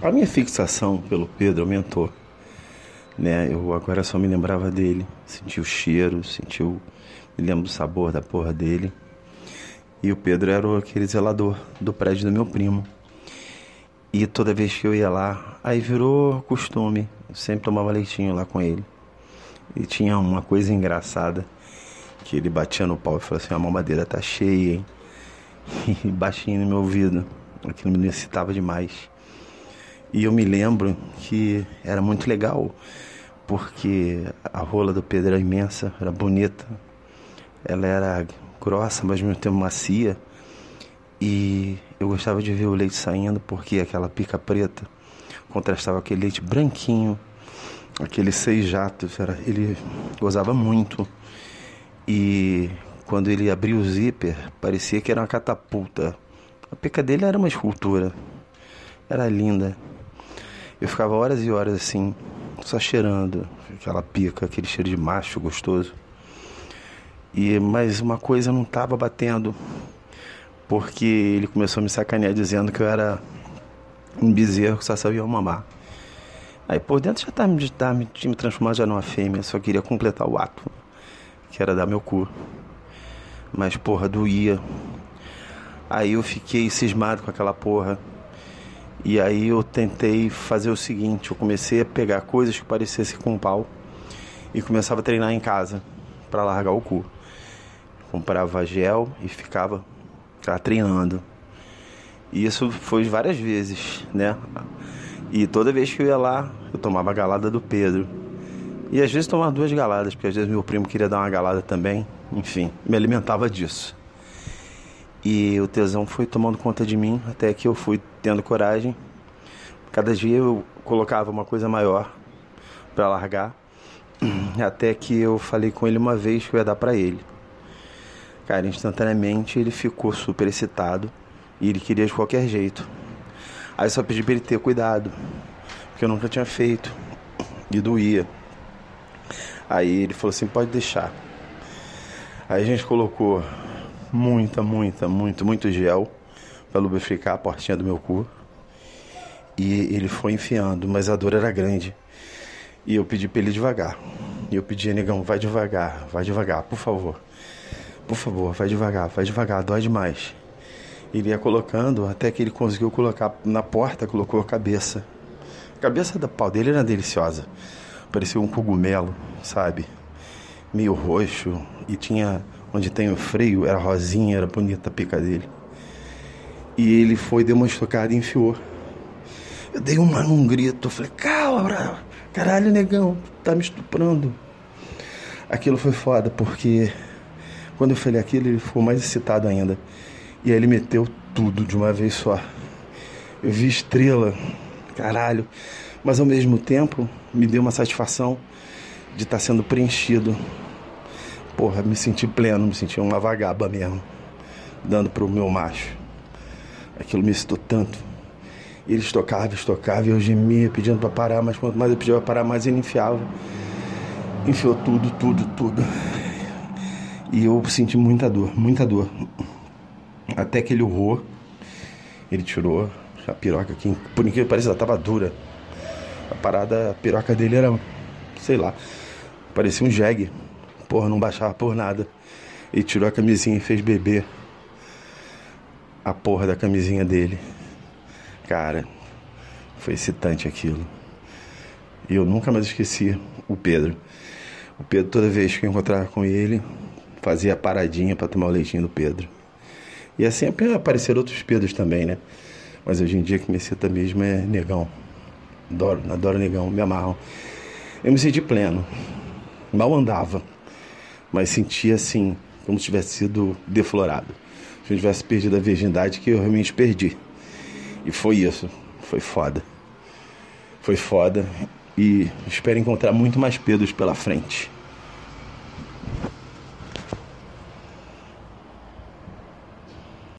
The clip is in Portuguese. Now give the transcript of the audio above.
A minha fixação pelo Pedro aumentou. Né? Eu agora só me lembrava dele, senti o cheiro, senti o... me lembro do sabor da porra dele. E o Pedro era aquele zelador do prédio do meu primo. E toda vez que eu ia lá, aí virou costume. Eu sempre tomava leitinho lá com ele. E tinha uma coisa engraçada, que ele batia no pau e falou assim, a mamadeira tá cheia, hein? E baixinho no meu ouvido. Aquilo me necessitava demais. E eu me lembro que era muito legal, porque a rola do Pedro era imensa, era bonita. Ela era grossa, mas ao mesmo tempo macia. E eu gostava de ver o leite saindo, porque aquela pica preta contrastava aquele leite branquinho, aqueles seis jatos. Era, ele gozava muito. E quando ele abria o zíper, parecia que era uma catapulta. A pica dele era uma escultura. Era linda. Eu ficava horas e horas assim, só cheirando aquela pica, aquele cheiro de macho gostoso. E mas uma coisa não estava batendo, porque ele começou a me sacanear dizendo que eu era um bezerro que só sabia mamar. Aí por dentro já estava me, me, me transformando já numa fêmea, só queria completar o ato, que era dar meu cu. Mas porra, doía. Aí eu fiquei cismado com aquela porra. E aí eu tentei fazer o seguinte, eu comecei a pegar coisas que parecessem com pau e começava a treinar em casa para largar o cu. Comprava gel e ficava, ficava treinando. E isso foi várias vezes, né? E toda vez que eu ia lá, eu tomava a galada do Pedro. E às vezes tomava duas galadas, porque às vezes meu primo queria dar uma galada também. Enfim, me alimentava disso. E o tesão foi tomando conta de mim até que eu fui tendo coragem. Cada dia eu colocava uma coisa maior para largar. Até que eu falei com ele uma vez que eu ia dar para ele. Cara, instantaneamente ele ficou super excitado e ele queria de qualquer jeito. Aí só pedi para ele ter cuidado, porque eu nunca tinha feito e doía. Aí ele falou assim: pode deixar. Aí a gente colocou muita, muita, muito, muito gel para lubrificar a portinha do meu cu. E ele foi enfiando, mas a dor era grande. E eu pedi para ele devagar. E eu pedi, negão, vai devagar, vai devagar, por favor. Por favor, vai devagar, vai devagar, dói demais. Ele ia colocando até que ele conseguiu colocar na porta, colocou a cabeça. A cabeça da pau dele era deliciosa. Parecia um cogumelo, sabe? Meio roxo. E tinha onde tem o freio, era rosinha, era bonita a pica dele. E ele foi, deu uma estocada e enfiou. Eu dei uma, um grito, falei, calma, caralho, negão, tá me estuprando. Aquilo foi foda, porque quando eu falei aquilo, ele ficou mais excitado ainda. E aí ele meteu tudo de uma vez só. Eu vi estrela, caralho. Mas ao mesmo tempo, me deu uma satisfação de estar tá sendo preenchido porra, me senti pleno, me senti uma vagaba mesmo, dando pro meu macho. Aquilo me excitou tanto. Ele estocava, estocava, eu gemia pedindo para parar, mas quanto mais eu pedia para parar, mais ele enfiava. Enfiou tudo, tudo, tudo. E eu senti muita dor, muita dor. Até que ele urrou, ele tirou a piroca aqui, por incrível que pareça, tava dura. A parada, a piroca dele era, sei lá, parecia um jegue. Porra, não baixava por nada. E tirou a camisinha e fez beber a porra da camisinha dele. Cara, foi excitante aquilo. E eu nunca mais esqueci o Pedro. O Pedro, toda vez que eu encontrava com ele, fazia paradinha para tomar o leitinho do Pedro. E assim apareceram outros Pedros também, né? Mas hoje em dia que me excita mesmo é negão. Adoro, adoro negão, me amarram. Eu me senti pleno. Mal andava mas sentia assim, como se tivesse sido deflorado. Se eu tivesse perdido a virgindade que eu realmente perdi. E foi isso. Foi foda. Foi foda. E espero encontrar muito mais Pedros pela frente.